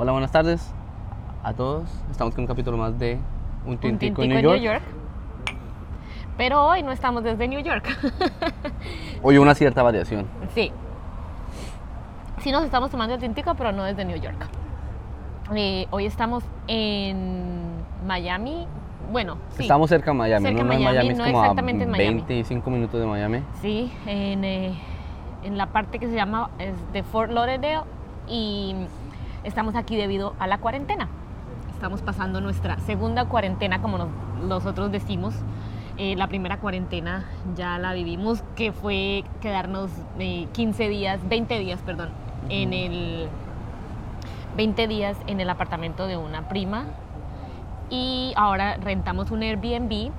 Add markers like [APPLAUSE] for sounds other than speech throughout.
Hola, buenas tardes a todos. Estamos con un capítulo más de Un Tintico en New York. Pero hoy no estamos desde New York. [LAUGHS] Hoy una cierta variación. sí. Sí nos estamos tomando el tintico, pero no desde New York. Eh, hoy estamos en Miami. Bueno, sí. Estamos cerca de Miami, Cerca no, de no Miami, Miami, es no como a exactamente en Miami. 25 minutos de Miami. Sí, en, eh, en la parte que se llama es de Fort Lauderdale y estamos aquí debido a la cuarentena. Estamos pasando nuestra segunda cuarentena, como nos- nosotros decimos. Eh, la primera cuarentena ya la vivimos, que fue quedarnos eh, 15 días, 20 días, perdón, en el 20 días en el apartamento de una prima y ahora rentamos un Airbnb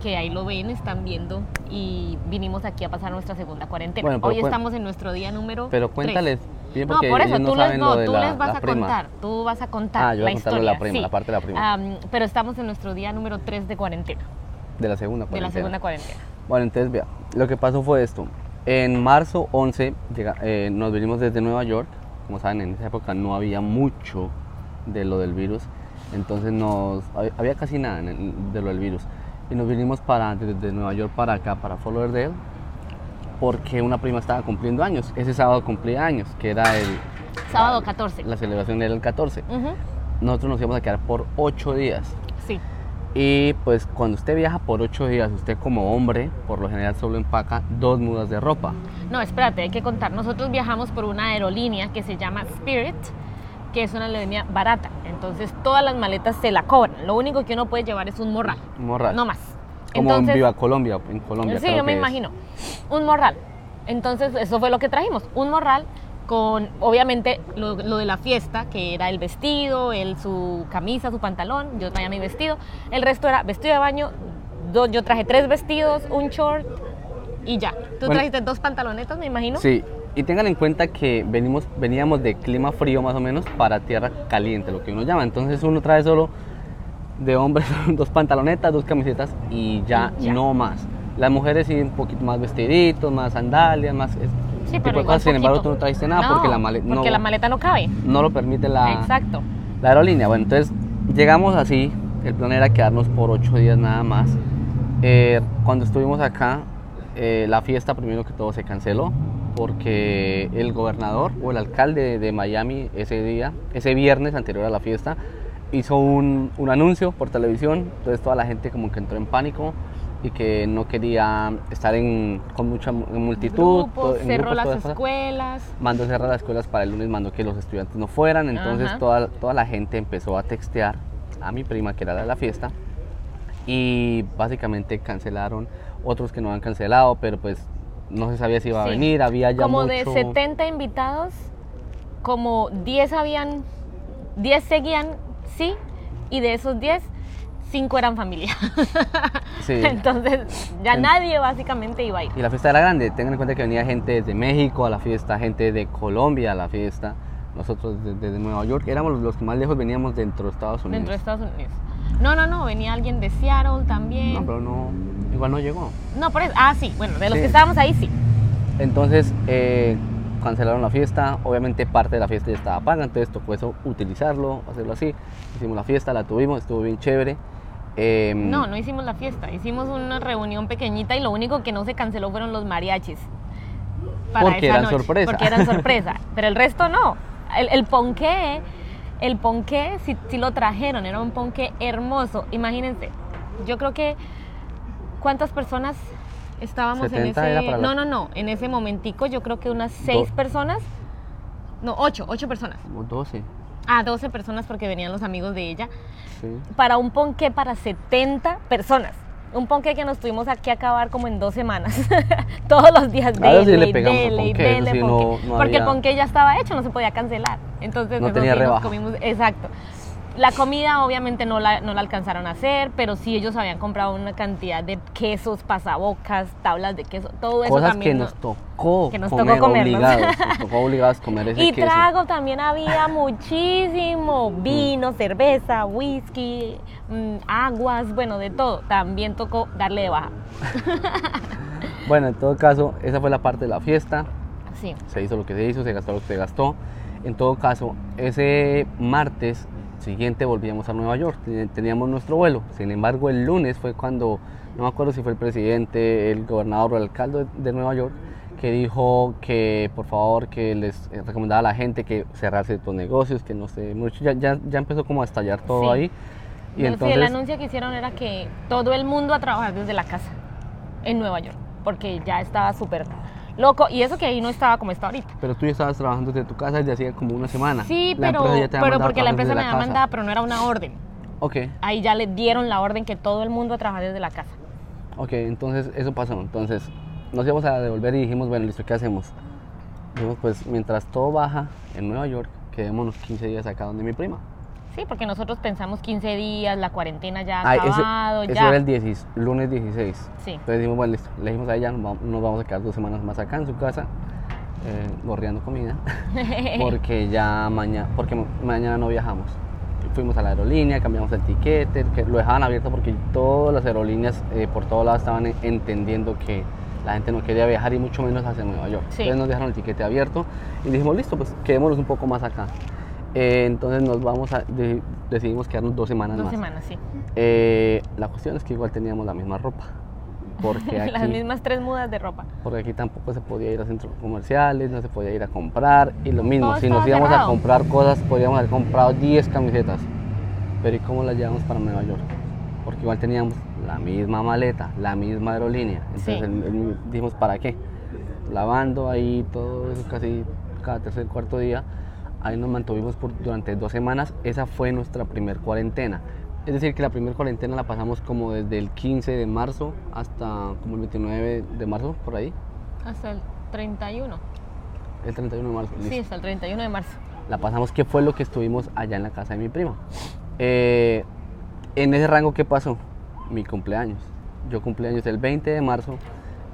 que ahí lo ven, están viendo y vinimos aquí a pasar nuestra segunda cuarentena. Bueno, Hoy estamos en nuestro día número Pero cuéntales bien No, porque por eso, ellos no tú, les, no, lo de tú la, les vas a prima. contar, tú vas a contar Ah, yo voy la a historia. la prima, sí. la parte de la prima. Am, pero estamos en nuestro día número 3 de cuarentena, De la segunda de la cuarentena. segunda cuarentena. Bueno, entonces vea, lo que pasó fue esto. En marzo 11 llega- eh, nos vinimos desde Nueva York. Como saben, en esa época no había mucho de lo del virus. Entonces nos, hab- había casi nada de lo del virus. Y nos vinimos para, desde Nueva York para acá, para Fort Lauderdale, porque una prima estaba cumpliendo años. Ese sábado cumplía años, que era el... Sábado 14. La celebración era el 14. Ujú, Nosotros nos íbamos a quedar por 8 días. Sí, Y pues cuando usted viaja por 8 días, usted como hombre, por lo general solo empaca dos mudas de ropa. no, espérate, hay que contar. Nosotros viajamos por una aerolínea que se llama Spirit, que es una aerolínea barata. Entonces todas las maletas se la cobran. Lo único que uno puede llevar es un morral, Morral. no más. Como Entonces, en Viva Colombia, en Colombia. Sí, creo yo me es. imagino. Un morral. Entonces, eso fue lo que trajimos. Un morral con, obviamente, lo, lo de la fiesta, que era el vestido, el, su camisa, su pantalón. Yo traía mi vestido. El resto era vestido de baño. do- yo traje tres vestidos, un short y ya. Tú Bueno. trajiste dos pantalonetas, me imagino. Sí, y tengan en cuenta que venimos, veníamos de clima frío más o menos para tierra caliente, lo que uno llama. Entonces uno trae solo de hombres [LAUGHS] dos pantalonetas, dos camisetas y ya, ya. no más. Las mujeres sí un poquito más vestiditos, más sandalias, más ese Sí, tipo pero de cosas. Sin embargo, tú no trajiste nada porque, la, maleta porque no, la maleta no cabe. no lo permite la, Exacto. la aerolínea. Bueno, entonces llegamos así, el plan era quedarnos por ocho días nada más. Eh, cuando estuvimos acá, eh, la fiesta primero que todo se canceló porque el gobernador o el alcalde de Miami ese día, ese viernes anterior a la fiesta, hizo un, un anuncio por televisión, entonces toda la gente como que entró en pánico y que no quería estar en, con mucha mu- multitud. Grupos, en cerró grupos, las cosas escuelas. mandó cerrar las escuelas para el lunes, mandó que los estudiantes no fueran, entonces Ajá. toda, toda la gente empezó a textear a mi prima que era la de la fiesta y básicamente cancelaron, otros que no han cancelado, pero pues no se sabía si iba a Sí. venir, había ya como mucho... de 70 invitados, como 10 habían, 10 seguían sí, y de esos 10, 5 eran familia. [LAUGHS] Sí. Entonces ya En- nadie básicamente iba a ir. Y la fiesta era grande, tengan en cuenta que venía gente desde México a la fiesta, gente de Colombia a la fiesta, nosotros desde, Nueva York, éramos los, los que más lejos veníamos dentro de Estados Unidos. Dentro de Estados Unidos. No, no, no, venía alguien de Seattle también. No, pero no, igual no llegó. No, por eso. Ah, sí, bueno, de los Sí. que estábamos ahí sí. Entonces eh, cancelaron la fiesta, obviamente parte de la fiesta ya estaba paga, entonces tocó eso utilizarlo, hacerlo así. Hicimos la fiesta, la tuvimos, estuvo bien chévere. Eh, No, no hicimos la fiesta, hicimos una reunión pequeñita y lo único que no se canceló fueron los mariachis. Porque eran sorpresa. Porque eran [LAUGHS] sorpresa, pero el resto no. El, el ponqué, el ponqué sí, sí lo trajeron, era un ponqué hermoso. Imagínense, yo creo que ¿cuántas personas estábamos en 70 ese? No, no, no, en ese momentico yo creo que unas seis Do- personas, no, ocho, ocho personas. Como 12. Ah, 12 personas porque venían los amigos de ella Sí. para un ponqué para 70 personas. Un ponqué que nos tuvimos aquí a acabar como en dos semanas. [LAUGHS] Todos los días A eso sí dele, le pegamos dele, ponqué, dele, sí no- ponqué. no Porque el ponqué ya estaba hecho, no se podía cancelar. Entonces No tenía sí nos comimos, exacto. La comida obviamente no la, no la alcanzaron a hacer, pero sí ellos habían comprado una cantidad de quesos, pasabocas, tablas de queso, todo eso Cosas también. que no- nos tocó que nos comer tocó comernos. obligados, nos [LAUGHS] tocó obligados comer ese Y queso. trago también había muchísimo, vino, cerveza, whisky, mm, aguas, bueno, de todo. También tocó darle de baja. [LAUGHS] Bueno, en todo caso, esa fue la parte de la fiesta. Sí. Se hizo lo que se hizo, se gastó lo que se gastó. En todo caso, ese martes siguiente volvíamos a Nueva York, teníamos nuestro vuelo. Sin embargo, el lunes fue cuando, no me acuerdo si fue el presidente, el gobernador o el alcalde de Nueva York, que dijo que por favor que les recomendaba a la gente que cerrase estos negocios, que no sé, mucho, ya, ya, ya empezó como a estallar todo ahí. Y entonces, el anuncio que hicieron era que todo el mundo a trabajar desde la casa en Nueva York, porque ya estaba súper loco. Y eso que ahí no estaba como está ahorita. Pero tú ya estabas trabajando desde tu casa desde hacía como una semana. Sí, pero, pero porque la empresa me había mandado, pero no era una orden. Ok. Ahí ya le dieron la orden que todo el mundo a trabajar desde la casa. Ok, entonces eso pasó. Entonces nos íbamos a devolver y dijimos, bueno, listo, ¿qué hacemos? Dijimos, pues mientras todo baja en Nueva York, quedémonos 15 días acá donde mi prima. Sí, porque nosotros pensamos 15 días, la cuarentena ya ha acabado, ya. Eso era el lunes 16. Sí. Entonces dijimos, bueno, listo, le dijimos a ella, nos vamos a quedar dos semanas más acá en su casa, eh, borreando comida, [LAUGHS] porque ya mañana, porque mañana no viajamos. Fuimos a la aerolínea, cambiamos el tiquete, que lo dejaban abierto porque todas las aerolíneas eh, por todos lados estaban entendiendo que la gente no quería viajar y mucho menos hacia Nueva York. Entonces nos dejaron el tiquete abierto y dijimos, listo, pues quedémonos un poco más acá. Eh, entonces nos vamos a, decidimos quedarnos dos semanas más. Dos semanas, sí. Eh, la cuestión es que igual teníamos la misma ropa. Porque [LAUGHS] Las mismas tres mudas de ropa. Porque aquí tampoco se podía ir a centros comerciales, no se podía ir a comprar. Y lo mismo, si nos íbamos a comprar cosas, podríamos haber comprado 10 camisetas. Pero ¿y cómo las llevamos para Nueva York? Porque igual teníamos la misma maleta, la misma aerolínea. Entonces dijimos, ¿para qué? Lavando ahí todo eso casi cada tercer cuarto día Ahí nos mantuvimos por, durante dos semanas. Esa fue nuestra primer cuarentena. Es decir, que la primera cuarentena la pasamos como desde el 15 de marzo hasta como el 29 de marzo, por ahí. Hasta el 31. El 31 de marzo. Sí, hasta el 31 de marzo. La pasamos, ¿qué fue lo que estuvimos allá en la casa de mi prima? Eh, en ese rango, ¿qué pasó? Mi cumpleaños. Yo cumpleaños el 20 de marzo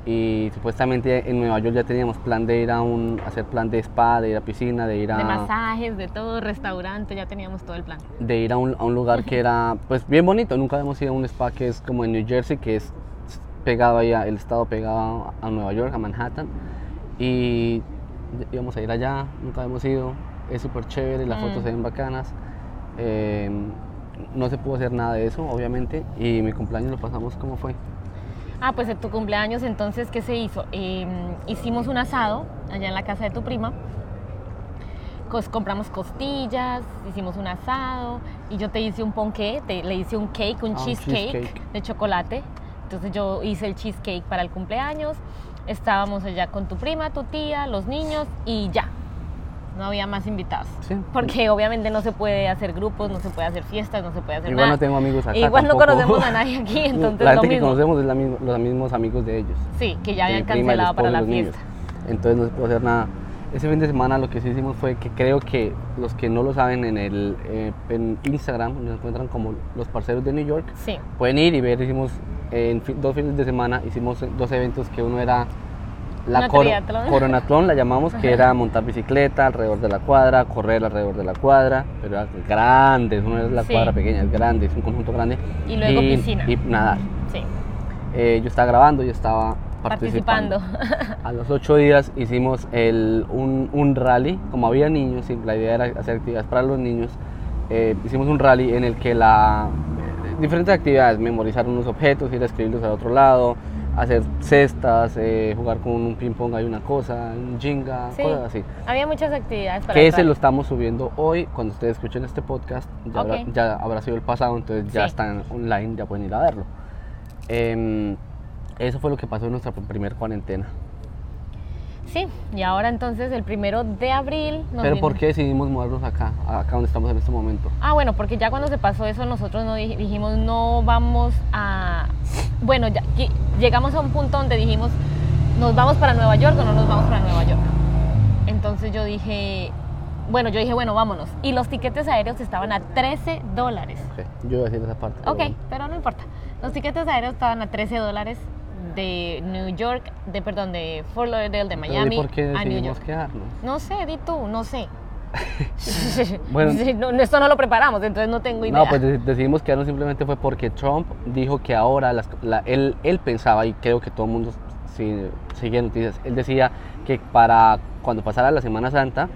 y supuestamente en Nueva York ya teníamos plan de ir a un hacer plan de spa, de ir a piscina, de ir a de masajes, de todo, restaurante, ya teníamos todo el plan. De ir a un, a un lugar que era pues bien bonito, nunca habíamos ido a un spa que es como en New Jersey, que es pegado ahí, el estado pegado a Nueva York, a Manhattan y íbamos a ir allá, nunca habíamos ido, es súper chévere, las fotos mm. se ven bacanas. Eh, no se pudo hacer nada de eso, obviamente, y mi cumpleaños lo pasamos como fue. Ah, pues en tu cumpleaños, entonces, ¿qué se hizo? Em, hicimos un asado allá en la casa de tu prima. compramos costillas, hicimos un asado y yo te hice un ponqué, te, le hice un cake, un, ah, cheesecake, de chocolate. Entonces yo hice el cheesecake para el cumpleaños. Estábamos allá con tu prima, tu tía, los niños y ya no había más invitados. Porque obviamente no se puede hacer grupos, no se puede hacer fiestas, no se puede hacer Igual no tengo amigos acá. Igual no conocemos a nadie [LAUGHS] aquí, entonces la gente que conocemos es los mismos amigos de ellos. Sí, que ya habían cancelado para la fiesta. Entonces no se puede hacer nada. Ese fin de semana lo que sí hicimos fue que creo que los que no lo saben en el eh, en Instagram nos encuentran como los parceros de New York. Sí. Pueden ir y ver, hicimos en dos fines de semana hicimos dos eventos que uno era la coronatlón la llamamos, que era montar bicicleta alrededor de la cuadra, correr alrededor de la cuadra, pero era grande, no es la cuadra pequeña, es grande, es un conjunto grande. Y luego piscina. Y nadar. Sí. Eh, yo estaba grabando, yo estaba participando. [LAUGHS] A los ocho días hicimos el, un, un, rally, como había niños, y la idea era hacer actividades para los niños, eh, hicimos un rally en el que la diferentes actividades, memorizar unos objetos, ir a escribirlos al otro lado, hacer cestas, eh, jugar con un ping pong, hay una cosa, un jinga, cosas así. Había muchas actividades para Que ese lo estamos subiendo hoy, cuando ustedes escuchen este podcast, ya, habrá, sido el pasado, entonces ya están online, ya pueden ir a verlo. Em, eso fue lo que pasó en nuestra primera cuarentena. Sí, y ahora entonces el primero de abril... ¿Pero por qué decidimos movernos acá, acá donde estamos en este momento? Ah, bueno, porque ya cuando se pasó eso nosotros no dijimos no vamos a... Bueno, ya llegamos a un punto donde dijimos nos vamos para Nueva York o no nos vamos para Nueva York. Entonces yo dije, bueno, yo dije, bueno, vámonos. Y los tiquetes aéreos estaban a 13 dólares. Yo iba a decir esa parte. Ok, pero no importa. Los tiquetes aéreos estaban a 13 dólares de New York, de perdón, de Fort Lauderdale, de Miami por qué a New York. quedarnos? No sé, di tú, no sé. [LAUGHS] bueno, [LAUGHS] esto no lo preparamos, entonces no tengo idea. No, pues decidimos quedarnos simplemente fue porque Trump dijo que ahora él, él pensaba, y creo que todo el mundo sigue noticias, él decía que para cuando pasara la Semana Santa,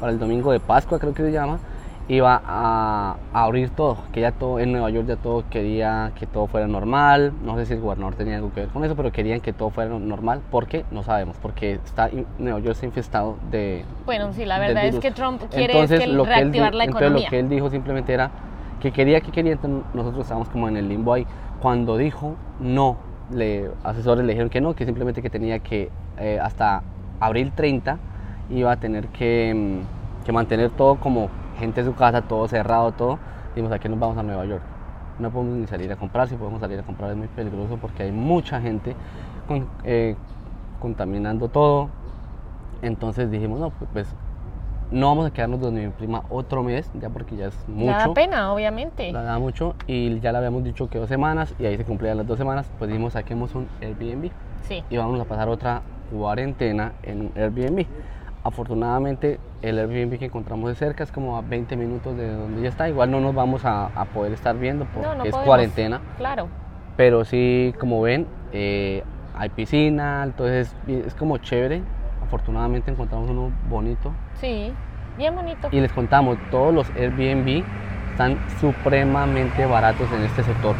para el domingo de Pascua, creo que se llama, iba a, a abrir todo, que ya todo en Nueva York ya todo quería que todo fuera normal, no sé si el gobernador tenía algo que ver con eso, pero querían que todo fuera normal, ¿por qué? No sabemos, porque está Nueva York está infestado de... Bueno, sí, la verdad es que Trump quiere Entonces, es que lo que él reactivar la entonces, economía. lo que él dijo simplemente era que quería, que quería, entonces nosotros estábamos como en el limbo ahí. Cuando dijo no, le, asesores le dijeron que no, que simplemente que tenía que eh, hasta abril 30 iba a tener que, mm, que mantener todo como gente en su casa, todo cerrado, todo. Dijimos, aquí nos vamos a Nueva York. No podemos ni salir a comprar, si podemos salir a comprar es muy peligroso porque hay mucha gente con- eh, contaminando todo. Entonces dijimos, no, pues no vamos a quedarnos donde mi prima otro mes, ya porque ya es mucho. Da pena, obviamente. La da mucho y ya le habíamos dicho que dos semanas y ahí se cumplían las dos semanas, pues dijimos saquemos un Airbnb Sí. y vamos a pasar otra cuarentena en un Airbnb. Afortunadamente el Airbnb que encontramos de cerca es como a 20 minutos de donde ya está, igual no nos vamos a, a poder estar viendo porque No, no es podemos. cuarentena, Claro. pero sí como ven eh, hay piscina, entonces es como chévere. Afortunadamente encontramos uno bonito Sí. Bien bonito. y les contamos, todos los Airbnb están supremamente baratos en este sector.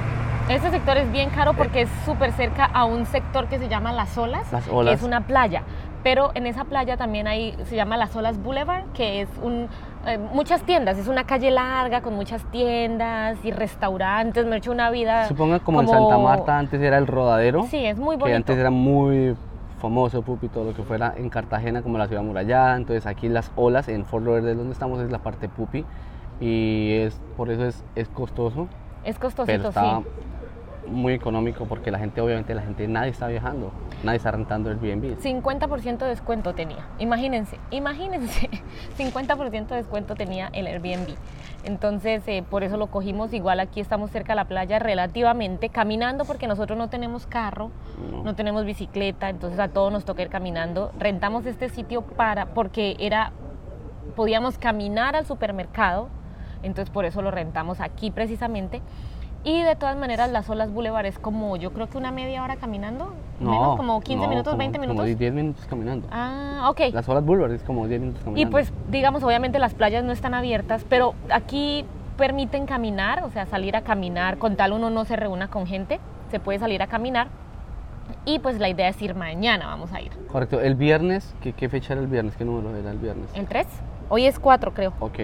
Este sector es bien caro porque es súper cerca a un sector que se llama Las Olas, Las que Olas. es una playa. Pero en esa playa también hay, se llama Las Olas Boulevard, que es un, eh, muchas tiendas, es una calle larga con muchas tiendas y restaurantes, me he hecho una vida... Supongan como, en Santa Marta antes era el rodadero, Sí, es muy que bonito. antes era muy famoso, pupi, todo lo que fuera en Cartagena como la ciudad murallada, entonces aquí las olas en Fort Lauderdale donde estamos es la parte pupi. Y es por eso es, es costoso, Es pero costosito, está sí. Muy económico porque la gente obviamente la gente nadie está viajando, nadie está rentando Airbnb. 50% de descuento tenía. Imagínense, imagínense. [LAUGHS] 50% de descuento tenía el Airbnb. Entonces, eh, por eso lo cogimos. Igual aquí estamos cerca de la playa relativamente, caminando porque nosotros no tenemos carro, No. no tenemos bicicleta, entonces a todos nos toca ir caminando. Rentamos este sitio para porque era podíamos caminar al supermercado, entonces por eso lo rentamos aquí precisamente. Y de todas maneras, las olas Boulevard es como, yo creo que una media hora caminando, menos como 15 no, minutos, como- 20 minutos. Como 10 minutos caminando. Ah, ok. Las olas Boulevard es como 10 minutos caminando. Y pues, digamos, obviamente las playas no están abiertas, pero aquí permiten caminar, o sea, salir a caminar, con tal uno no se reúna con gente, se puede salir a caminar. Y pues la idea es ir mañana, vamos a ir. Correcto. El viernes, ¿qué, qué fecha era el viernes? ¿Qué número era el viernes? ¿El 3? Hoy es 4, creo. Ok.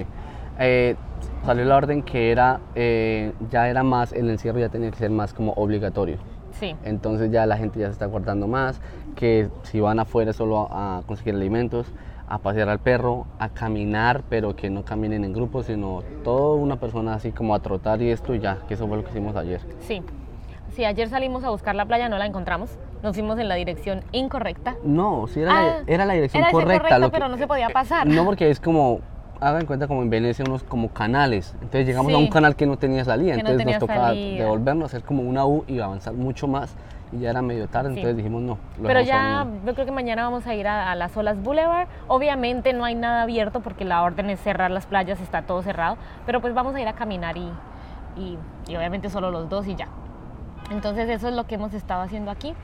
Eh, salió la orden que era, eh, ya era más, el encierro ya tenía que ser más como obligatorio. Sí. Entonces ya la gente ya se está guardando más, que si van afuera solo a, conseguir alimentos, a pasear al perro, a caminar, pero que no caminen en grupos, sino toda una persona así como a trotar y esto y ya, que eso fue lo que hicimos ayer. Sí. Sí, ayer salimos a buscar la playa, no la encontramos. Nos fuimos en la dirección incorrecta. No, sí era, Ah, la, era la dirección era correcta. correcta, lo que- pero no se podía pasar. No, porque es como, hagan cuenta como en Venecia unos como canales. Entonces llegamos a Sí. un canal que no tenía salida, no entonces tenía nos tocaba salida. devolvernos, hacer como una U y avanzar mucho más. Y ya era medio tarde, Sí. entonces dijimos no. Pero ya, a yo creo que mañana vamos a ir a, a las Olas Boulevard. Obviamente no hay nada abierto porque la orden es cerrar las playas, está todo cerrado. Pero pues vamos a ir a caminar y, y, y obviamente solo los dos y ya. Entonces eso es lo que hemos estado haciendo aquí,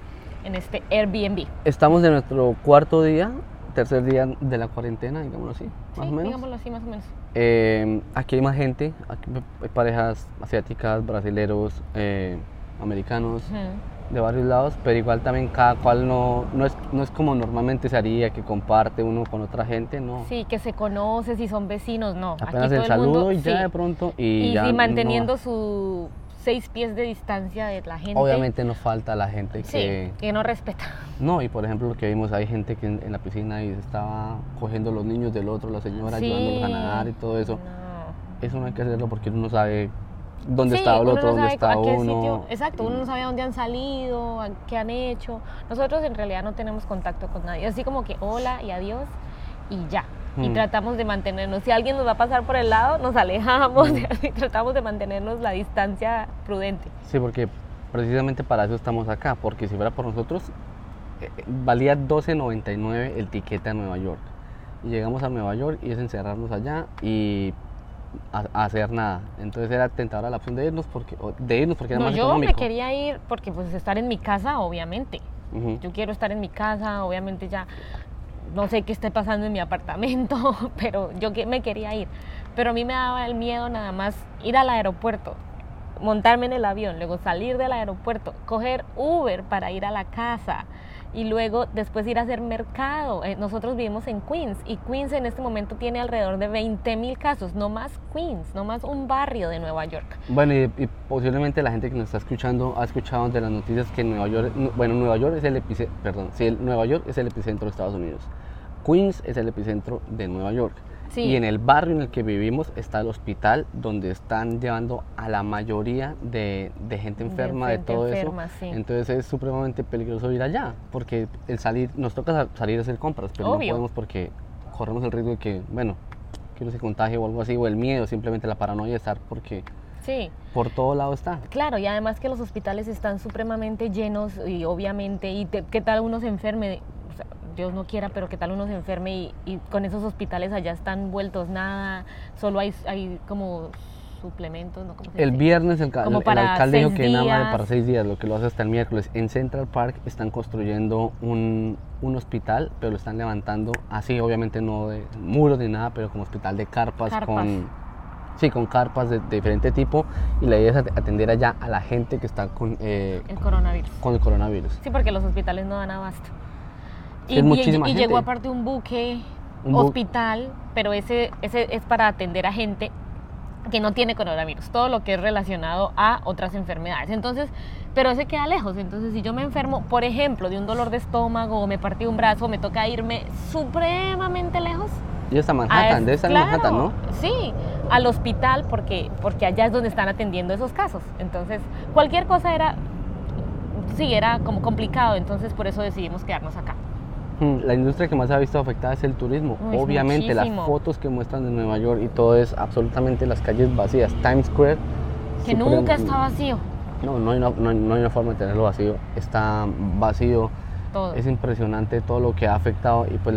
en este Airbnb. Estamos en nuestro cuarto día, tercer día de la cuarentena, digámoslo así, más Sí, o menos. digámoslo así, más o menos. Eh, aquí hay más gente, aquí hay parejas asiáticas, brasileros, eh, americanos, de varios lados, pero igual también cada cual no, no, es, no es como normalmente se haría, que comparte uno con otra gente, no. Sí, que se conoce, si son vecinos, no. Apenas aquí el todo saludo mundo, y ya sí. de pronto y, Y, ya sí, manteniendo su seis pies de distancia de la gente. Obviamente nos falta la gente Sí, que... que no respeta. No, y por ejemplo lo que vimos, hay gente que en, en la piscina y se estaba cogiendo los niños del otro, la señora ayudándolos a nadar y todo eso. No. Eso no hay que hacerlo porque uno no sabe dónde Sí, está el otro, no dónde está uno. sitio- exacto, uno no sabe a dónde han salido, a qué han hecho. Nosotros en realidad no tenemos contacto con nadie. Así como que hola y adiós y ya. Y Mm. tratamos de mantenernos. Si alguien nos va a pasar por el lado, nos alejamos Mm. [LAUGHS] y tratamos de mantenernos la distancia prudente. Sí, porque precisamente para eso estamos acá, porque si fuera por nosotros, eh, valía 12.99 el tiquete a Nueva York. Y llegamos a Nueva York y es encerrarnos allá y a, hacer nada. Entonces era tentadora la opción de irnos porque, de irnos porque era No, más yo económico. me quería ir porque pues estar en mi casa, obviamente. Yo quiero estar en mi casa, obviamente ya no sé qué esté pasando en mi apartamento, [LAUGHS] pero yo me quería ir. Pero a mí me daba el miedo nada más ir al aeropuerto, montarme en el avión, luego salir del aeropuerto, coger Uber para ir a la casa y luego después ir a hacer mercado. Eh, Nosotros vivimos en Queens y Queens en este momento tiene alrededor de 20 mil casos, no más Queens, no más un barrio de Nueva York. Bueno, y, posiblemente la gente que nos está escuchando ha escuchado de las noticias que Nueva York, bueno, Nueva York es el epicentro, perdón, sí, Nueva York es el epicentro de Estados Unidos. Queens es el epicentro de Nueva York. Sí. Y en el barrio en el que vivimos está el hospital donde están llevando a la mayoría de, de gente De enferma, de, gente todo enferma, eso. sí. Entonces es supremamente peligroso ir allá, porque el salir, nos toca sa- salir a hacer compras, pero Obvio. no podemos porque corremos el riesgo de que, bueno, que uno se contagie o algo así, o el miedo, simplemente la paranoia de estar porque Sí. por todo lado está. Claro, y además que los hospitales están supremamente llenos y obviamente, y te- qué tal uno se enferme, O sea, Dios no quiera, pero qué tal uno se enferme y, y con esos hospitales allá están vueltos nada, solo hay, hay como suplementos, ¿no? ¿Cómo se El dice? viernes el, ca- Como el para alcalde dijo que nada más para seis días, lo que lo hace hasta el miércoles. En Central Park están construyendo un, un hospital, pero lo están levantando así, obviamente no de muros ni nada, pero como hospital de carpas, Carpas. con sí, con carpas de, de diferente tipo. Y la idea es at- atender allá a la gente que está con, eh, El coronavirus. con el coronavirus. Sí, porque los hospitales no dan abasto. Es muchísima y gente. llegó aparte un buque Un bu- hospital, pero ese, ese es para atender a gente que no tiene coronavirus, todo lo que es relacionado a otras enfermedades. Entonces, pero ese queda lejos. Entonces, si yo me enfermo, por ejemplo, de un dolor de estómago o me partí un brazo, me toca irme supremamente lejos. Y está a Manhattan, debe estar claro, en Manhattan, ¿no? Sí, al hospital porque, porque allá es donde están atendiendo esos casos. Entonces, cualquier cosa era, sí, era como complicado. Entonces, por eso decidimos quedarnos acá. Mm, La industria que más se ha visto afectada es el turismo. Uy, Obviamente las fotos que muestran de Nueva York y todo es absolutamente las calles vacías. Times Square. Que nunca está vacío No, no hay, una, no, hay- no hay una forma de tenerlo vacío. Está vacío. todo. Es impresionante todo lo que ha afectado y pues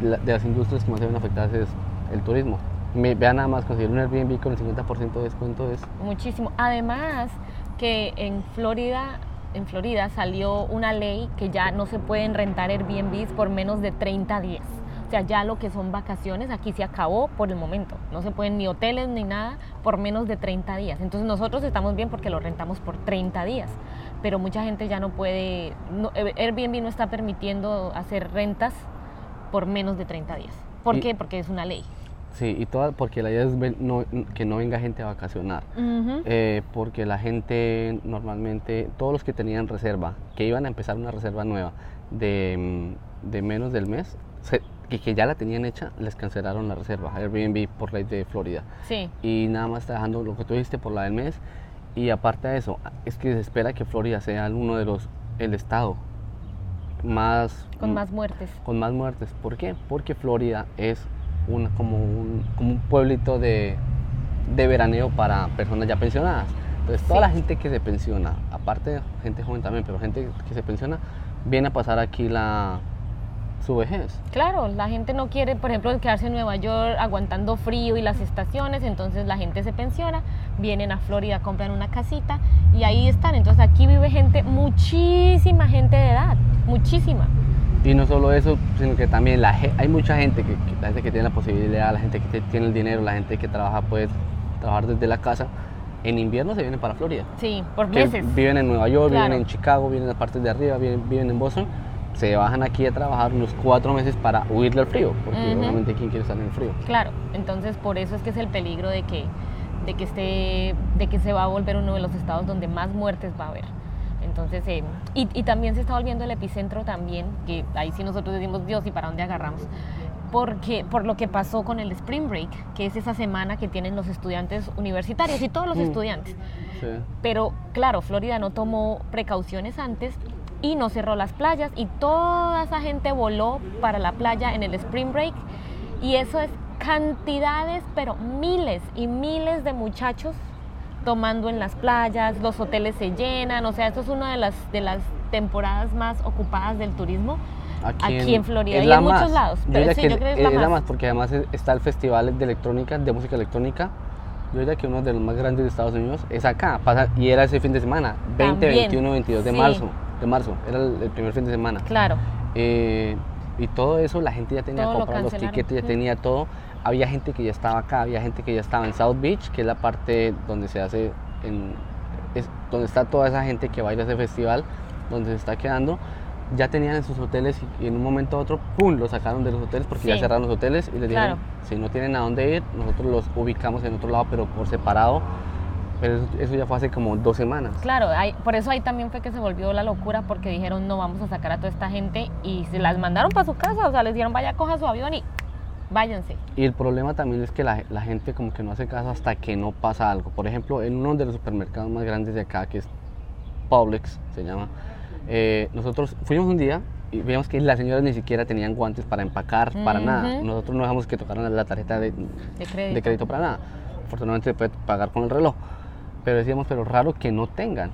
la- de las industrias que más se ven afectadas es el turismo. Me, vean nada más conseguir un Airbnb con el 50% de descuento es Muchísimo. Además que en Florida, en Florida salió una ley que ya no se pueden rentar Airbnbs por menos de 30 días. O sea, ya lo que son vacaciones aquí se acabó por el momento. No se pueden ni hoteles ni nada por menos de 30 días. Entonces nosotros estamos bien porque lo rentamos por 30 días. Pero mucha gente ya no puede, no- Airbnb no está permitiendo hacer rentas por menos de 30 días. ¿Por Y- qué? Porque es una ley. Sí, y toda, porque la idea es ven- no- que no venga gente a vacacionar. Eh, porque la gente normalmente, todos los que tenían reserva, que iban a empezar una reserva nueva de, mm, de menos del mes, se- que, que ya la tenían hecha, les cancelaron la reserva, Airbnb por ley de Florida. Sí. Y nada más está dejando lo que tú dijiste por la del mes. Y aparte de eso, es que se espera que Florida sea uno de los, el estado más... Con más muertes. con más muertes. ¿Por qué? Porque Florida es como, un, como un pueblito de, de veraneo para personas ya pensionadas. Entonces, toda Sí. la gente que se pensiona, aparte gente joven también, pero gente que se pensiona, viene a pasar aquí la, su vejez. Claro, la gente no quiere, por ejemplo, quedarse en Nueva York aguantando frío y las estaciones, entonces la gente se pensiona, vienen a Florida, compran una casita y ahí están. Entonces aquí vive gente, muchísima gente de edad, muchísima. Y no solo eso, sino que también la, hay mucha gente, que, la gente que tiene la posibilidad, la gente que tiene el dinero, la gente que trabaja, puede trabajar desde la casa. En invierno se vienen para Florida. Sí, por meses. viven en Nueva York, Claro. viven en Chicago, viven en las partes de arriba, viven, viven en Boston, se bajan aquí a trabajar unos cuatro meses para huirle al frío, porque Ujú. obviamente quién quiere estar en el frío. Claro, entonces por eso es que es el peligro de que, de que, esté, de que se va a volver uno de los estados donde más muertes va a haber. Entonces, eh, y, y también se está volviendo el epicentro también, que ahí sí nosotros decimos, Dios, ¿y para dónde agarramos? Porque, por lo que pasó con el Spring Break, que es esa semana que tienen los estudiantes universitarios y todos los Mm. estudiantes. Sí. Pero claro, Florida no tomó precauciones antes y no cerró las playas y toda esa gente voló para la playa en el Spring Break y eso es cantidades, pero miles y miles de muchachos tomando en las playas, los hoteles se llenan, o sea, esto es una de las, de las temporadas más ocupadas del turismo aquí, en, Florida es y en muchos más. lados. Yo Pero diría sí, que yo creo que es, es la la más. más, porque además es- está el festival de electrónica, de música electrónica. Yo diría que uno de los más grandes de Estados Unidos es acá, pasa, y era ese fin de semana, 20, También, 21, 22 de sí. marzo, de marzo, era el, el primer fin de semana. Claro, Eh, Y todo eso, la gente ya tenía Todo lo comprado los tickets, ya tenía todo. Había gente que ya estaba acá, había gente que ya estaba en South Beach, que es la parte donde se hace, en, es donde está toda esa gente que va a ir a ese festival, donde se está quedando. Ya tenían en sus hoteles y, en un momento a otro, ¡pum!, los sacaron de los hoteles porque ya Sí. cerraron los hoteles y les dijeron, Claro. si no tienen a dónde ir, nosotros los ubicamos en otro lado, pero por separado. Pero eso, eso ya fue hace como dos semanas. Claro, hay- por eso ahí también fue que se volvió la locura porque dijeron no vamos a sacar a toda esta gente y se las mandaron para su casa, o sea, les dijeron vaya coja su avión y váyanse. Y el problema también es que la, la gente como que no hace caso hasta que no pasa algo. Por ejemplo, en uno de los supermercados más grandes de acá, que es Publix, se llama, eh, nosotros fuimos un día y vimos que las señoras ni siquiera tenían guantes para empacar, para nada. Nosotros no dejamos que tocaran la tarjeta de, De crédito. de crédito para nada. Afortunadamente se puede pagar con el reloj. Pero decíamos, pero raro que no tengan.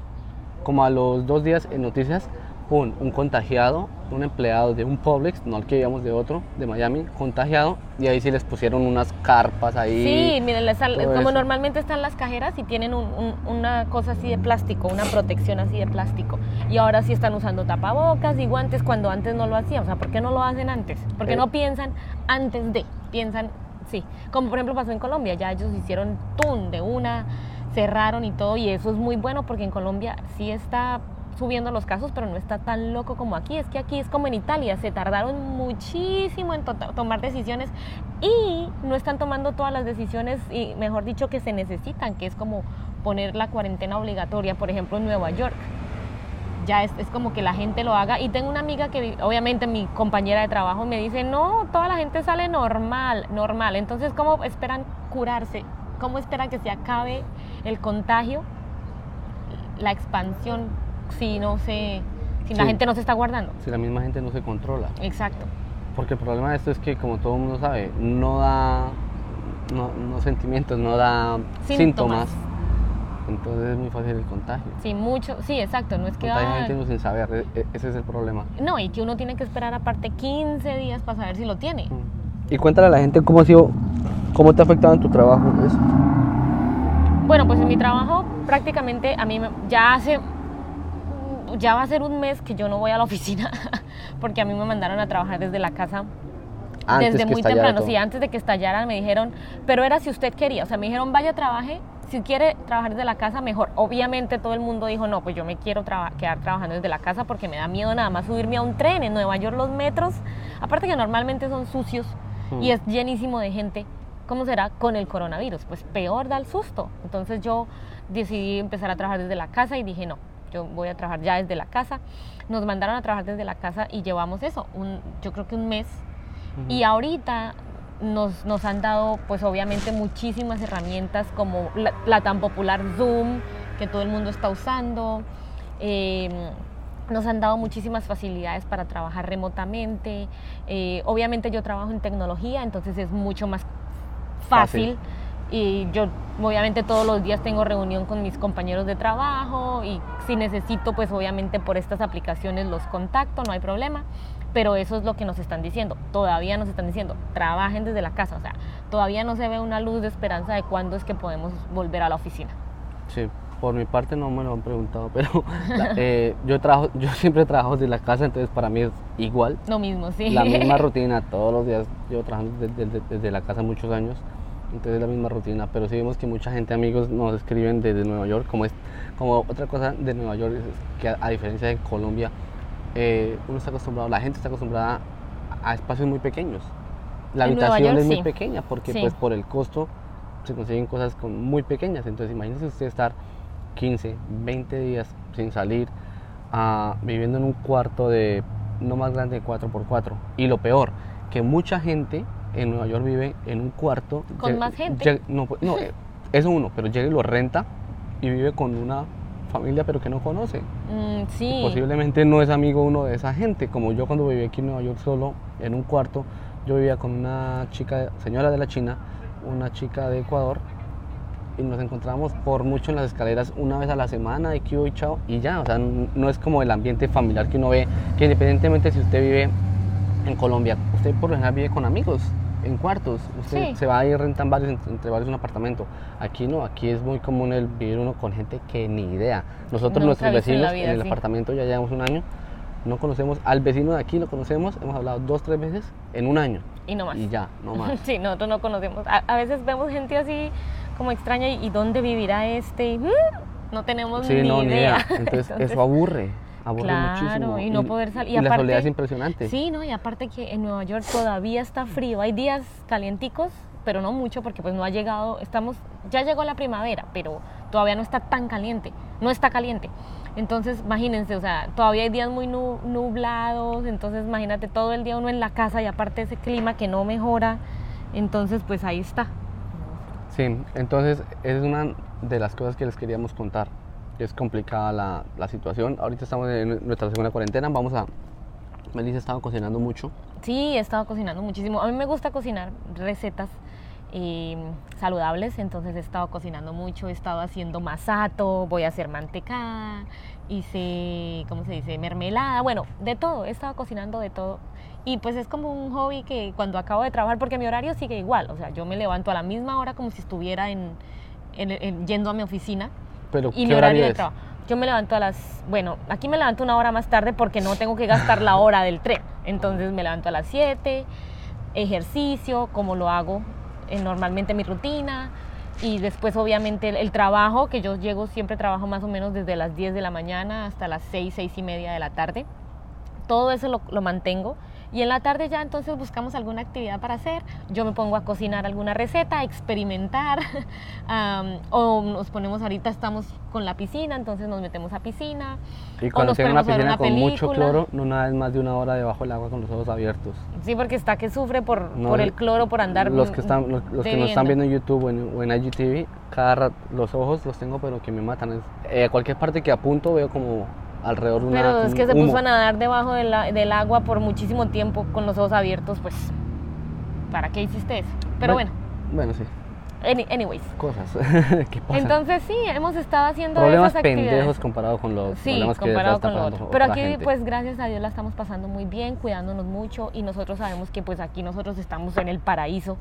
Como a los dos días en noticias, pum, un contagiado, un empleado de un Publix, no el que íbamos de otro, de Miami, contagiado, y ahí sí les pusieron unas carpas ahí. Sí, miren, les como eso. normalmente están las cajeras y tienen un- un- una cosa así de plástico, una protección así de plástico. Y ahora sí están usando tapabocas y guantes cuando antes no lo hacían. O sea, ¿por qué no lo hacen antes? Porque Eh. no piensan antes de, piensan, sí. Como por ejemplo pasó en Colombia, ya ellos hicieron tun de una, cerraron y todo, y eso es muy bueno porque en Colombia sí está subiendo los casos, pero no está tan loco como aquí. Es que aquí es como en Italia, se tardaron muchísimo en to- tomar decisiones y no están tomando todas las decisiones, y mejor dicho, que se necesitan, que es como poner la cuarentena obligatoria, por ejemplo, en Nueva York. Ya es, es como que la gente lo haga. Y tengo una amiga que, vi- obviamente, mi compañera de trabajo me dice, no, toda la gente sale normal, normal. Entonces, ¿cómo esperan curarse? ¿Cómo esperan que se acabe el contagio, la expansión, si no se, si la gente no se está guardando? Si la misma gente no se controla. Exacto. Porque el problema de esto es que, como todo el mundo sabe, no da no, no sentimientos, no da Síntomas. síntomas. Entonces es muy fácil el contagio. Sí, mucho, sí, exacto. No es que Contagia gente uno sin saber, e- e- ese es el problema. No, y que uno tiene que esperar aparte 15 días para saber si lo tiene. Y cuéntale a la gente cómo ha sido, cómo te ha afectado en tu trabajo eso. Bueno, pues en mi trabajo prácticamente a mí ya hace, ya va a ser un mes que yo no voy a la oficina [LAUGHS] porque a mí me mandaron a trabajar desde la casa Antes desde muy temprano, todo. sí, antes de que estallara me dijeron, pero era si usted quería, o sea, me dijeron vaya trabaje, si quiere trabajar desde la casa mejor. Obviamente todo el mundo dijo, no, pues yo me quiero traba- quedar trabajando desde la casa porque me da miedo nada más subirme a un tren en Nueva York los metros, aparte que normalmente son sucios y Mm. es llenísimo de gente. ¿Cómo será con el coronavirus? Pues peor da el susto. Entonces yo decidí empezar a trabajar desde la casa y dije, no, yo voy a trabajar ya desde la casa. Nos mandaron a trabajar desde la casa y llevamos eso, un, yo creo que un mes y ahorita nos, nos han dado, pues obviamente, muchísimas herramientas como la, la tan popular Zoom, que todo el mundo está usando. Eh, nos han dado muchísimas facilidades para trabajar remotamente. Eh, obviamente yo trabajo en tecnología, entonces es mucho más fácil. Fácil. Y yo obviamente todos los días tengo reunión con mis compañeros de trabajo y si necesito, pues obviamente por estas aplicaciones los contacto, no hay problema pero eso es lo que nos están diciendo. Todavía nos están diciendo, trabajen desde la casa. O sea, todavía no se ve una luz de esperanza de cuándo es que podemos volver a la oficina. Sí, por mi parte no me lo han preguntado, pero eh, yo trabajo, yo siempre trabajo desde la casa, entonces para mí es igual. Lo mismo, sí. La misma [LAUGHS] rutina, todos los días yo trabajando desde, desde- desde la casa muchos años, entonces es la misma rutina, pero sí vemos que mucha gente, amigos, nos escriben desde Nueva York, como es, como otra cosa de Nueva York es que a, a diferencia de Colombia, eh, uno está acostumbrado, la gente está acostumbrada a, a espacios muy pequeños. La En habitación York, es muy sí. pequeña porque Sí. pues por el costo se consiguen cosas con- muy pequeñas, entonces imagínese usted estar 15, 20 días sin salir, ah, viviendo en un cuarto de no más grande de 4x4. Y lo peor, que mucha gente en Nueva York vive en un cuarto. ¿Con más gente? no, pues, no, eh, eso uno, pero llega y lo renta y vive con una familia pero que no conoce. Mm, sí. Posiblemente no es amigo uno de esa gente, como yo cuando viví aquí en Nueva York solo, en un cuarto, yo vivía con una chica, señora de la China, una chica de Ecuador, y nos encontramos por mucho en las escaleras una vez a la semana, y que y chao, y ya, o sea, no es como el ambiente familiar que uno ve, que independientemente si usted vive en Colombia, usted por lo general vive con amigos, en cuartos, usted Sí. se va y rentan varios, entre- varios un apartamento. Aquí no, aquí es muy común el vivir uno con gente que ni idea. Nosotros, Nunca nuestros en vecinos, en, el sí. apartamento ya llevamos un año, No conocemos al vecino de aquí, lo conocemos, hemos hablado dos, tres veces en un año. Y no más. Y ya, no más. [LAUGHS] Sí, nosotros no conocemos. A, a veces vemos gente así como extraña y, ¿y dónde vivirá este. Mm, no tenemos Sí, ni no, ni idea. idea. [LAUGHS] Entonces, eso aburre, aburre Claro, muchísimo. y no poder salir. Y Y, la aparte- soledad es impresionante. Sí, no, y aparte que en Nueva York todavía está frío. Hay días calienticos, pero no mucho porque pues no ha llegado, estamos, ya llegó la primavera, pero todavía no está tan caliente, no está caliente. Entonces, imagínense, o sea, todavía hay días muy nu- nublados, entonces imagínate todo el día uno en la casa y aparte ese clima que no mejora, entonces pues ahí está. Sí, entonces es una de las cosas que les queríamos contar. Es complicada la, la situación. Ahorita estamos en nuestra segunda cuarentena. Vamos a... Melissa estaba cocinando mucho. Sí, he estado cocinando muchísimo. A mí me gusta cocinar recetas eh, saludables, entonces he estado cocinando mucho, he estado haciendo masato, voy a hacer mantecada, hice, ¿cómo se dice? Mermelada, bueno, de todo, he estado cocinando de todo. Y pues es como un hobby que cuando acabo de trabajar, porque mi horario sigue igual, o sea, yo me levanto a la misma hora como si estuviera en- en- yendo a mi oficina Pero y ¿qué mi horario de es? trabajo. Yo me levanto a las, bueno, aquí me levanto una hora más tarde porque no tengo que gastar la hora del tren. Entonces me levanto a las 7, ejercicio, como lo hago eh, normalmente mi rutina. Y después obviamente el, el trabajo, que yo llego, siempre trabajo más o menos desde las 10 de la mañana hasta las 6, 6 y media de la tarde. Todo eso lo, lo mantengo. Y en la tarde ya entonces buscamos alguna actividad para hacer. Yo me pongo a cocinar alguna receta, a experimentar. [LAUGHS] am, o nos ponemos ahorita, estamos con la piscina, entonces nos metemos a piscina. Y cuando tiene una a piscina una con mucho película. cloro, no nada es más de una hora debajo del agua con los ojos abiertos. Sí, porque está que sufre por, No, por el cloro, por andar Los que, están, los, los que nos están viendo en YouTube o en, o en IGTV, cada rato los ojos los tengo, pero que me matan. Es- eh, cualquier parte que apunto veo como alrededor de una. Pero es que se humo. puso a nadar debajo de la- del agua por muchísimo tiempo con los ojos abiertos, pues, ¿para qué hiciste eso? Pero bueno, Bueno, sí, any- anyways. cosas [LAUGHS] que pasan. Entonces sí, hemos estado haciendo Problemas esas actividades. pendejos comparado con los Sí, problemas que comparado está con lo pasando otro. Pero aquí, gente. pues, gracias a Dios la estamos pasando muy bien, cuidándonos mucho y nosotros sabemos que, pues, aquí nosotros estamos en el paraíso,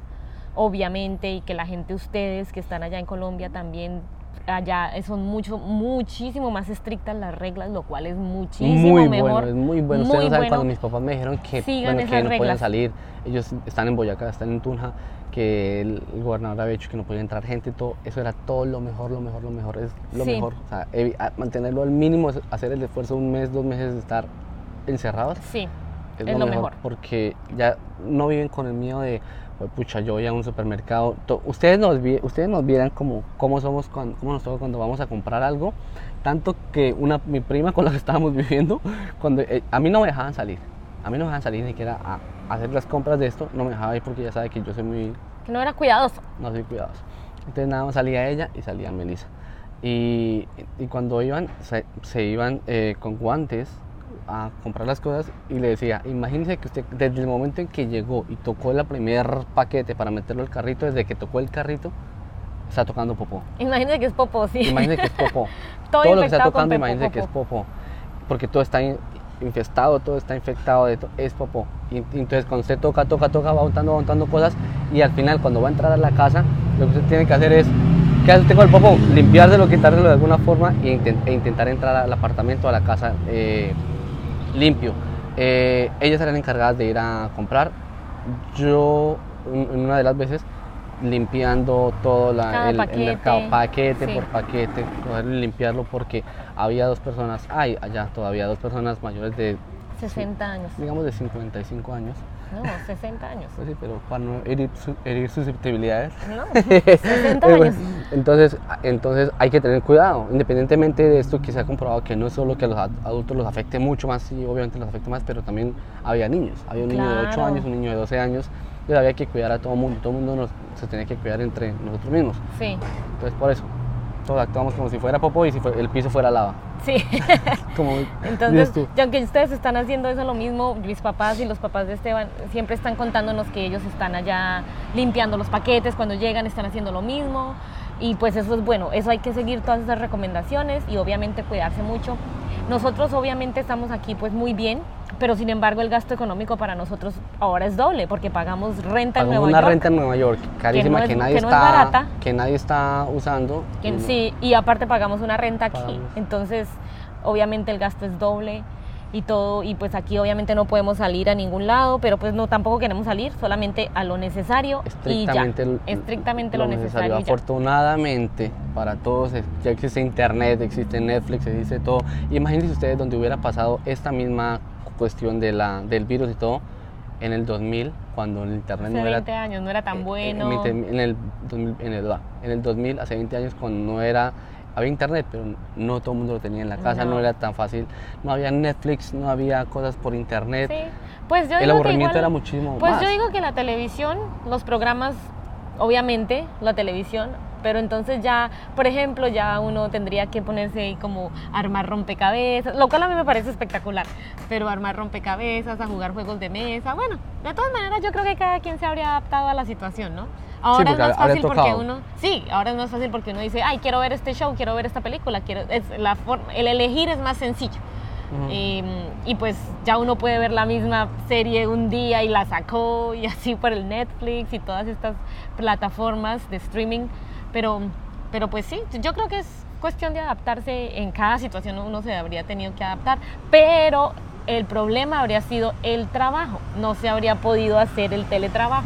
obviamente, y que la gente, ustedes que están allá en Colombia también, allá son mucho, muchísimo más estrictas las reglas, lo cual es muchísimo muy mejor. bueno, es muy bueno. muy Ustedes no saben bueno. cuando mis papás me dijeron que, bueno, no podían salir. Ellos están en Boyacá, están en Tunja, que el, el gobernador había dicho que no podía entrar gente y todo. Eso era todo lo mejor, lo mejor, lo mejor. Es lo Sí. mejor. O sea, mantenerlo al mínimo, hacer el esfuerzo un mes, dos meses de estar encerrados. Sí, Es, Es lo, lo mejor, mejor. porque ya no viven con el miedo de, "Pues, pucha, yo voy a un supermercado. Ustedes nos, vi- ustedes nos vieran como, cómo somos, cuando, cómo nos toca cuando vamos a comprar algo. Tanto que una, mi prima con la que estábamos [LAUGHS] viviendo, cuando, eh, a mí no me dejaban salir. A mí no me dejaban salir ni siquiera a, a hacer las compras de esto. No me dejaba ir porque ya sabe que yo soy muy, que no era cuidadoso. no soy cuidadoso. Entonces nada más salía ella y salía Melissa. Y, y cuando iban, se, se iban eh, con guantes a comprar las cosas y le decía, imagínese que usted desde el momento en que llegó y tocó el primer paquete para meterlo al carrito, desde que tocó el carrito, está tocando popó. Imagínate que es popó, sí. Imagínese que es popó. [LAUGHS] Todo todo lo que está tocando, popó, imagínese que es popó. Porque todo está in- infestado, todo está infectado, de to- es popó. Y, y entonces cuando usted toca, toca, toca, va untando, va untando cosas y al final cuando va a entrar a la casa, lo que usted tiene que hacer es, ¿qué hace usted con el popó? Limpiárselo, quitárselo de alguna forma e, e intentar entrar al apartamento, a la casa eh, limpio. Eh, ellas eran encargadas de ir a comprar. Yo, en una de las veces, limpiando todo la- el, mercado, paquete sí. por paquete, y limpiarlo porque había dos personas, hay allá todavía dos personas mayores de, 60 años. digamos, de 55 años. No, 60 años. Pues sí, pero para no herir, su- herir susceptibilidades. No, [LAUGHS] 60 Eh, años. Entonces, entonces hay que tener cuidado, independientemente de esto que se ha comprobado que no es solo que a los ad- adultos los afecte mucho más, sí, obviamente los afecte más, pero también había niños, había un niño de 8 Claro. años, un niño de 12 años, entonces había que cuidar a todo el mundo, todo el mundo nos, se tenía que cuidar entre nosotros mismos, Sí, entonces por eso, todos actuamos como si fuera popó y si fue- el piso fuera lava, sí. [LAUGHS] como [LAUGHS] Entonces, y aunque ustedes están haciendo eso lo mismo, mis papás y los papás de Esteban siempre están contándonos que ellos están allá limpiando los paquetes, cuando llegan están haciendo lo mismo. Y pues eso es bueno, eso hay que seguir todas esas recomendaciones y obviamente cuidarse mucho. Nosotros obviamente estamos aquí pues muy bien, pero sin embargo el gasto económico para nosotros ahora es doble porque pagamos renta en Nueva una York. renta en Nueva York, carísima, es- que, nadie que no es está, barata. que nadie está usando. Que sí, y aparte pagamos una renta aquí. Pagamos. Entonces, obviamente el gasto es doble. Y todo, y pues aquí obviamente no podemos salir a ningún lado, pero pues no tampoco queremos salir, solamente a lo necesario y ya. Estrictamente, Estrictamente lo, necesario. ya. Afortunadamente, para todos eh, ya existe internet, existe Netflix, existe todo. Imagínense ustedes donde hubiera pasado esta misma cuestión de la, del virus y todo en el 2000, cuando el internet Hace no era 20 años no era tan eh, bueno. En, en el 2000, en, el, en el 2000, hace 20 años, cuando no era. Había internet, pero no todo el mundo lo tenía en la casa, no, No. era tan fácil. No había Netflix, no había cosas por internet. Sí. Pues yo El digo que aburrimiento igual- era muchísimo Pues más. yo digo que la televisión, los programas, obviamente, la televisión, pero entonces ya, por ejemplo, ya uno tendría que ponerse ahí como armar rompecabezas, lo cual a mí me parece espectacular, pero armar rompecabezas, a jugar juegos de mesa, bueno, de todas maneras yo creo que cada quien se habría adaptado a la situación, ¿no? Ahora es más fácil porque uno, sí, ahora es más fácil porque uno dice, ay, quiero ver este show, quiero ver esta película, quiero, es la forma, el elegir es más sencillo. Eh, y pues ya uno puede ver la misma serie un día y la sacó y [LAUGHS] así por el Netflix y todas estas plataformas de streaming. Pero, pero pues sí, yo creo que es cuestión de adaptarse. En cada situación uno se habría tenido que adaptar. Pero el problema habría sido el trabajo. No se habría podido hacer el teletrabajo.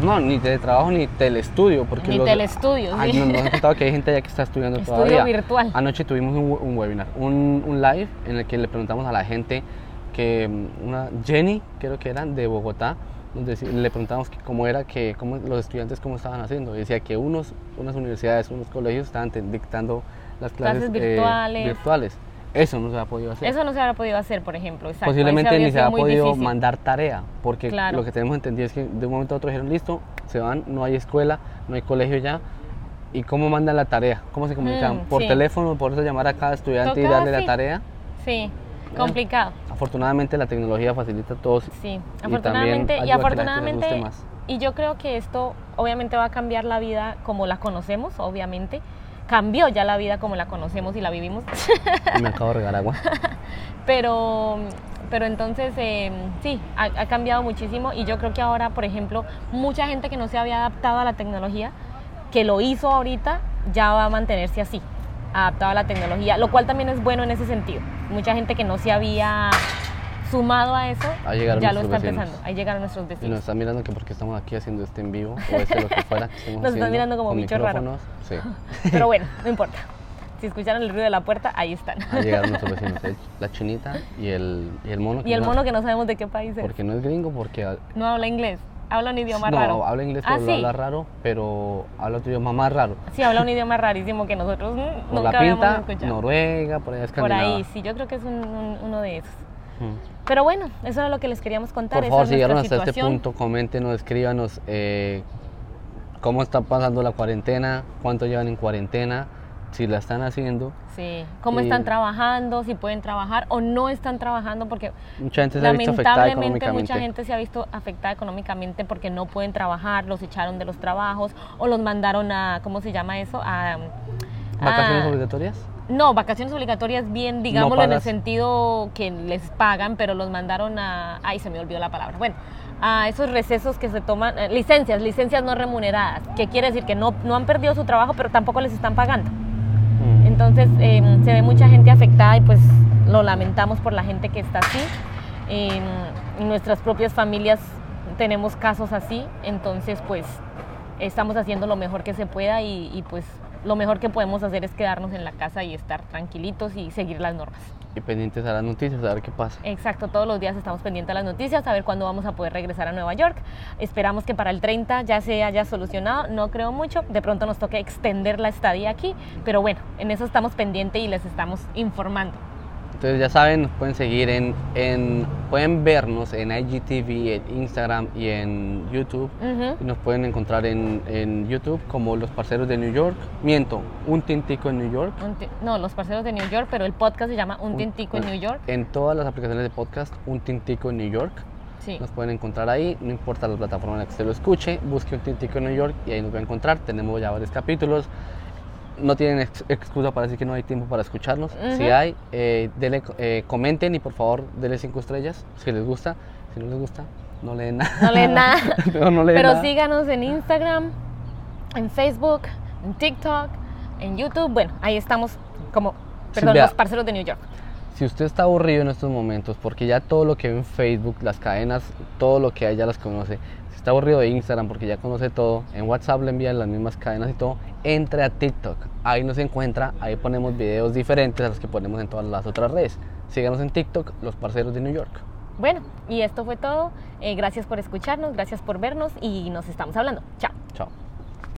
No, ni teletrabajo ni telestudio. Porque Ni los- telestudio, Ay, sí. nos, nos [LAUGHS] han contado que hay gente ya que está estudiando Estudio todavía. virtual. Anoche tuvimos un, un webinar, un, un live en el que le preguntamos a la gente que mm, una Jenny, creo que era, de Bogotá, le preguntamos que cómo era que cómo los estudiantes cómo estaban haciendo. Y decía que unos, unas universidades, unos colegios estaban dictando las clases, Clases eh, virtuales. Eso no se ha podido hacer. Eso no se habría podido hacer, por ejemplo. exacto. Posiblemente ni se ha podido difícil. mandar tarea, porque Claro. lo que tenemos entendido es que de un momento a otro dijeron, listo, se van, no hay escuela, no hay colegio ya. ¿Y cómo mandan la tarea? ¿Cómo se comunican? Mm, ¿Por sí. teléfono? ¿Por eso llamar a cada estudiante y darle sí. la tarea? Sí, complicado. Afortunadamente la tecnología facilita todo. Sí, afortunadamente y, afortunadamente más. y yo creo que esto obviamente va a cambiar la vida como la conocemos, obviamente. Cambió ya la vida como la conocemos y la vivimos. Me [LAUGHS] acabo de regar agua. pero pero entonces eh, sí, ha, ha cambiado muchísimo y yo creo que ahora, por ejemplo, mucha gente que no se había adaptado a la tecnología, que lo hizo ahorita, ya va a mantenerse así, adaptado a la tecnología, lo cual también es bueno en ese sentido. Mucha gente que no se había sumado a eso, ya lo está vecinos. empezando. Ahí llegaron nuestros Y nos vecinos. están mirando que porque estamos aquí haciendo este en vivo o este lo que fuera. que [LAUGHS] Nos están mirando como con bicho raro. micrófonos. Sí. [LAUGHS] Pero bueno, no importa. Si escucharon el ruido de la puerta, ahí están. Ahí llegaron nuestros [LAUGHS] vecinos. La chinita y el, y el mono. que Y el no- mono que no sabemos de qué país es. Porque no es gringo, porque No habla inglés. Habla un idioma no, raro. habla inglés, Ah, pero sí. habla raro, pero habla otro idioma más raro. Sí, habla un idioma rarísimo que nosotros Por nunca la pinta, escuchado. Noruega, por allá Por Escandinavia. ahí, sí, yo creo que es un- un- uno de esos. Mm. Pero bueno, eso era lo que les queríamos contar. Por favor, es si llegaron hasta este punto, coméntenos, escríbanos eh, cómo está pasando la cuarentena, cuánto llevan en cuarentena, si la están haciendo. Sí, cómo están trabajando, si pueden trabajar o no están trabajando, porque Mucha gente se ha visto afectada lamentablemente económicamente. mucha gente se ha visto afectada económicamente porque no pueden trabajar, los echaron de los trabajos o los mandaron a, ¿cómo se llama eso? A, ¿Vacaciones a- obligatorias? No, vacaciones obligatorias bien, digámoslo en el sentido que les pagan, pero los mandaron a... Ay, se me olvidó la palabra. Bueno, a esos recesos que se toman, eh, licencias, licencias no remuneradas, que quiere decir que no, no han perdido su trabajo, pero tampoco les están pagando. Entonces eh, se ve mucha gente afectada y pues lo lamentamos por la gente que está así. En, en nuestras propias familias tenemos casos así, entonces pues estamos haciendo lo mejor que se pueda y, y, pues lo mejor que podemos hacer es quedarnos en la casa y estar tranquilitos y seguir las normas. Y pendientes a las noticias, a ver qué pasa. Exacto, todos los días estamos pendientes de las noticias, a ver cuándo vamos a poder regresar a Nueva York. Esperamos que para el 30 ya se haya solucionado, no creo mucho, de pronto nos toque extender la estadía aquí, pero bueno, en eso estamos pendientes y les estamos informando. Entonces ya saben, nos pueden seguir en, en pueden vernos en IGTV, en Instagram y en YouTube. Y nos pueden encontrar en, en YouTube como Los Parceros de New York. Miento, Un Tintico en New York. No, los parceros de New York, pero el podcast se llama Un Un- Tintico en New York. En todas las aplicaciones de podcast, Un Tintico en New York. Sí. Nos pueden encontrar ahí, no importa la plataforma en la que usted lo escuche, busque un tintico en New York y ahí nos va a encontrar. Tenemos ya varios capítulos. No tienen ex- excusa para decir que no hay tiempo para escucharnos. Si hay, eh, dele- eh, comenten y por favor denle cinco estrellas si les gusta. Si no les gusta, no le den nada. No leen nada. [LAUGHS] No Pero nada. síganos en Instagram, en Facebook, en TikTok, en YouTube. Bueno, ahí estamos como, perdón, los parceros de New York. Si usted está aburrido en estos momentos, porque ya todo lo que ve en Facebook, las cadenas, todo lo que hay ya las conoce. Está aburrido de Instagram, porque ya conoce todo, en WhatsApp le envían las mismas cadenas y todo, entre a TikTok. Ahí nos encuentra, ahí ponemos videos diferentes a los que ponemos en todas las otras redes. Síganos en TikTok, los parceros de New York. Bueno, y esto fue todo. Eh, gracias por escucharnos, gracias por vernos y nos estamos hablando. Chao.